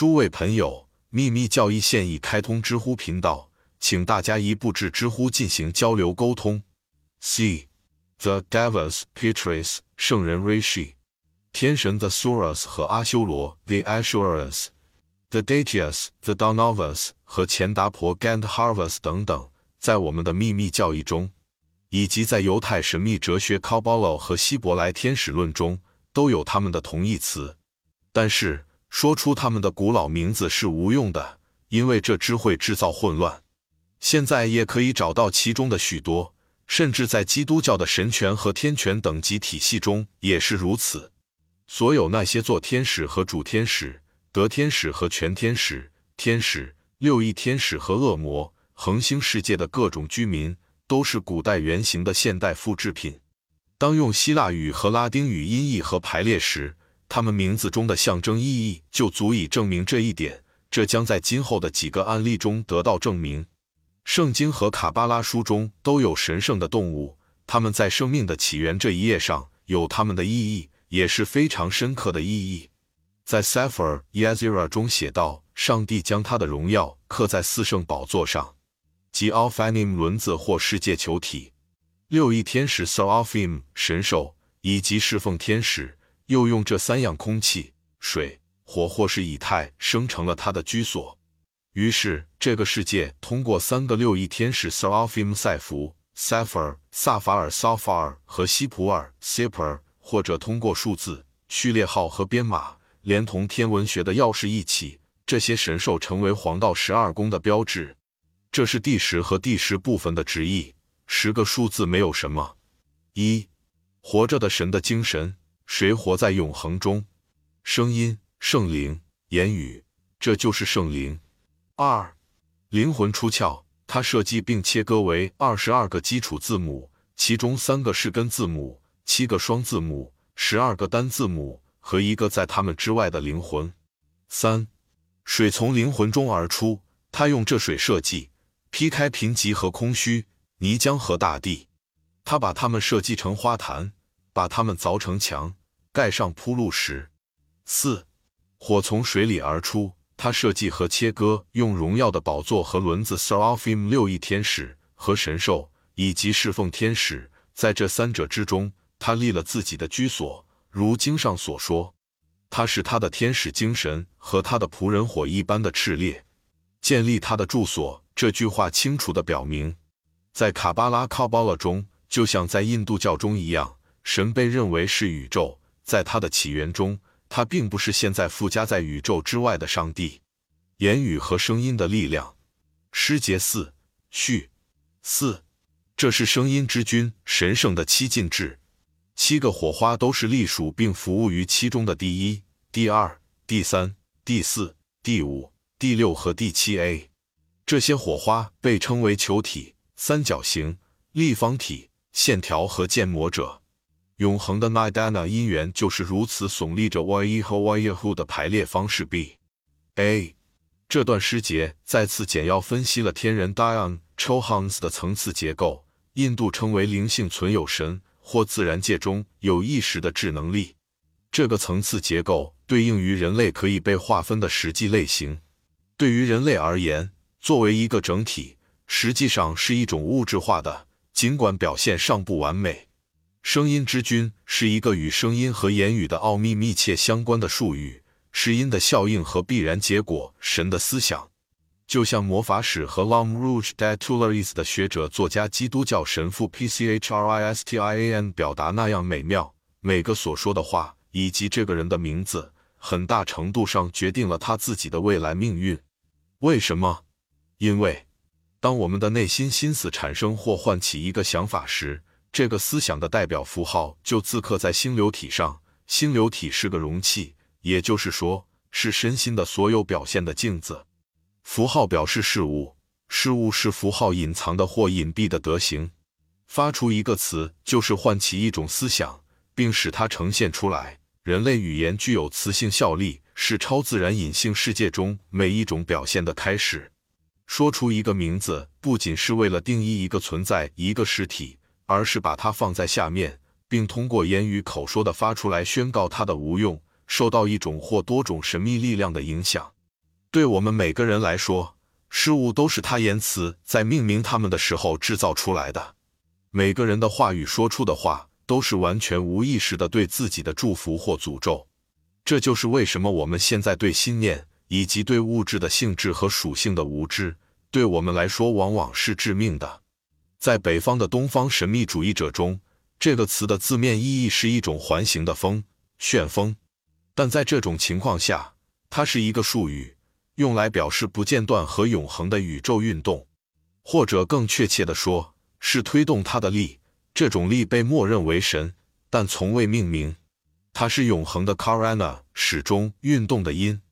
诸位朋友，秘密教义现已开通知乎频道，请大家一步至知乎进行交流沟通。C The Devas Petrus 圣人 Rishi 天神 The Suras 和阿修罗 The Asuras The Deities The Danavas 和钱达婆 Gandharvas 等等，在我们的秘密教义中，以及在犹太神秘哲学 Kabbalah 和希伯来天使论中，都有他们的同义词。但是说出他们的古老名字是无用的，因为这只会制造混乱。现在也可以找到其中的许多，甚至在基督教的神权和天权等级体系中也是如此。所有那些做天使和主天使、得天使和全天使、天使、六翼天使和恶魔、恒星世界的各种居民，都是古代原型的现代复制品。当用希腊语和拉丁语音译和排列时，他们名字中的象征意义就足以证明这一点，这将在今后的几个案例中得到证明。圣经和卡巴拉书中都有神圣的动物，它们在生命的起源这一页上有它们的意义，也是非常深刻的意义。在 Sefer Yezira 中写道：“上帝将他的荣耀刻在四圣宝座上，即 Alphanim 轮子或世界球体、六翼天使 Seraphim 神兽以及侍奉天使。”又用这三样空气、水、火或是以太生成了他的居所。于是，这个世界通过三个六翼天使 Seraphim 赛弗、Sapphire、萨法尔 s a p h i r 和西普尔 Sipper，或者通过数字序列号和编码，连同天文学的钥匙一起，这些神兽成为黄道十二宫的标志。这是第十和第十部分的直译。十个数字没有什么。一，活着的神的精神。谁活在永恒中？声音、圣灵、言语，这就是圣灵。二、灵魂出窍，它设计并切割为二十二个基础字母，其中三个是根字母，七个双字母，十二个单字母和一个在它们之外的灵魂。三、水从灵魂中而出，它用这水设计劈开贫瘠和空虚，泥浆和大地，它把它们设计成花坛，把它们凿成墙。盖上铺路石。四，火从水里而出，它设计和切割，用荣耀的宝座和轮子 Seraphim 六翼天使和神兽以及侍奉天使，在这三者之中，他立了自己的居所。如经上所说，他是他的天使精神和他的仆人火一般的炽烈，建立他的住所。这句话清楚地表明，在卡巴拉卡巴拉中，就像在印度教中一样，神被认为是宇宙。在它的起源中，它并不是现在附加在宇宙之外的上帝。言语和声音的力量。诗节四序四，这是声音之君神圣的七进制。七个火花都是隶属并服务于其中的第一、第二、第三、第四、第五、第六和第七 A。这些火花被称为球体、三角形、立方体、线条和建模者。永恒的 Nidana 音源就是如此耸立着 Y 和 Y 和的排列方式。B A 这段诗节再次简要分析了天人 Dion Chohans 的层次结构，印度称为灵性存有神或自然界中有意识的智能力。这个层次结构对应于人类可以被划分的实际类型。对于人类而言，作为一个整体，实际上是一种物质化的，尽管表现尚不完美。声音之君是一个与声音和言语的奥秘密切相关的术语，是音的效应和必然结果。神的思想，就像魔法史和 Lam Rouge de t u l e r i e s 的学者作家基督教神父 P C H R I S T I A N 表达那样美妙。每个所说的话以及这个人的名字，很大程度上决定了他自己的未来命运。为什么？因为当我们的内心心思产生或唤起一个想法时。这个思想的代表符号就自刻在星流体上。星流体是个容器，也就是说，是身心的所有表现的镜子。符号表示事物，事物是符号隐藏的或隐蔽的德行。发出一个词，就是唤起一种思想，并使它呈现出来。人类语言具有磁性效力，是超自然隐性世界中每一种表现的开始。说出一个名字，不仅是为了定义一个存在、一个实体。而是把它放在下面，并通过言语口说的发出来，宣告它的无用，受到一种或多种神秘力量的影响。对我们每个人来说，事物都是他言辞在命名他们的时候制造出来的。每个人的话语说出的话，都是完全无意识的对自己的祝福或诅咒。这就是为什么我们现在对心念以及对物质的性质和属性的无知，对我们来说往往是致命的。在北方的东方神秘主义者中，这个词的字面意义是一种环形的风、旋风，但在这种情况下，它是一个术语，用来表示不间断和永恒的宇宙运动，或者更确切地说。是推动它的力，这种力被默认为神，但从未命名。它是永恒的 Karana，始终运动的因。